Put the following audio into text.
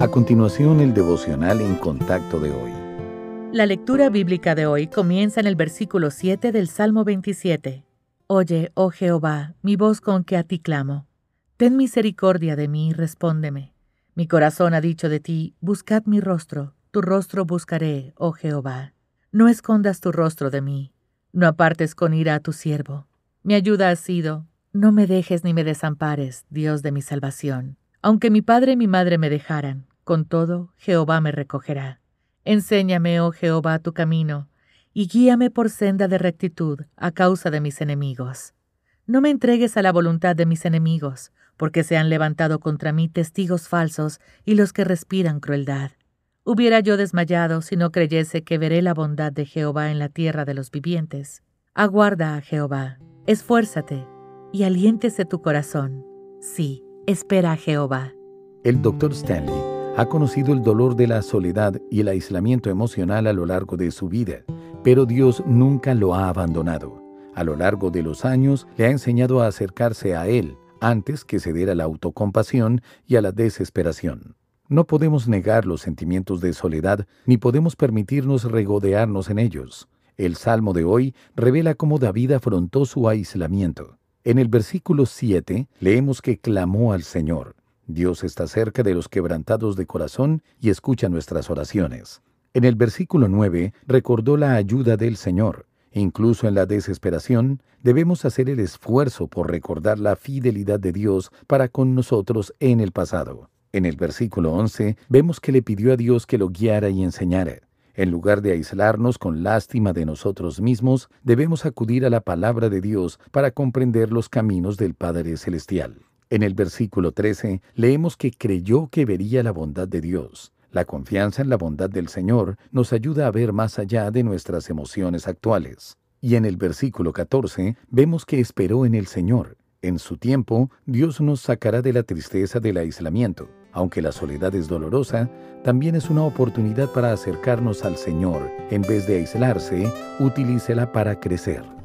A continuación, el devocional en contacto de hoy. La lectura bíblica de hoy comienza en el versículo 7 del Salmo 27. Oye, oh Jehová, mi voz con que a ti clamo. Ten misericordia de mí y respóndeme. Mi corazón ha dicho de ti, buscad mi rostro, tu rostro buscaré, oh Jehová. No escondas tu rostro de mí, no apartes con ira a tu siervo. Mi ayuda ha sido, no me dejes ni me desampares, Dios de mi salvación. Aunque mi padre y mi madre me dejaran, con todo, Jehová me recogerá. Enséñame, oh Jehová, tu camino, y guíame por senda de rectitud a causa de mis enemigos. No me entregues a la voluntad de mis enemigos, porque se han levantado contra mí testigos falsos y los que respiran crueldad. Hubiera yo desmayado si no creyese que veré la bondad de Jehová en la tierra de los vivientes. Aguarda a Jehová, esfuérzate, y aliéntese tu corazón. Sí, espera a Jehová. El doctor Stanley ha conocido el dolor de la soledad y el aislamiento emocional a lo largo de su vida, pero Dios nunca lo ha abandonado. A lo largo de los años le ha enseñado a acercarse a Él antes que ceder a la autocompasión y a la desesperación. No podemos negar los sentimientos de soledad ni podemos permitirnos regodearnos en ellos. El Salmo de hoy revela cómo David afrontó su aislamiento. En el versículo 7 leemos que clamó al Señor. Dios está cerca de los quebrantados de corazón y escucha nuestras oraciones. En el versículo 9 recordó la ayuda del Señor. Incluso en la desesperación, debemos hacer el esfuerzo por recordar la fidelidad de Dios para con nosotros en el pasado. En el versículo 11 vemos que le pidió a Dios que lo guiara y enseñara. En lugar de aislarnos con lástima de nosotros mismos, debemos acudir a la palabra de Dios para comprender los caminos del Padre Celestial. En el versículo 13 leemos que creyó que vería la bondad de Dios. La confianza en la bondad del Señor nos ayuda a ver más allá de nuestras emociones actuales. Y en el versículo 14 vemos que esperó en el Señor. En su tiempo, Dios nos sacará de la tristeza del aislamiento. Aunque la soledad es dolorosa, también es una oportunidad para acercarnos al Señor. En vez de aislarse, utilícela para crecer.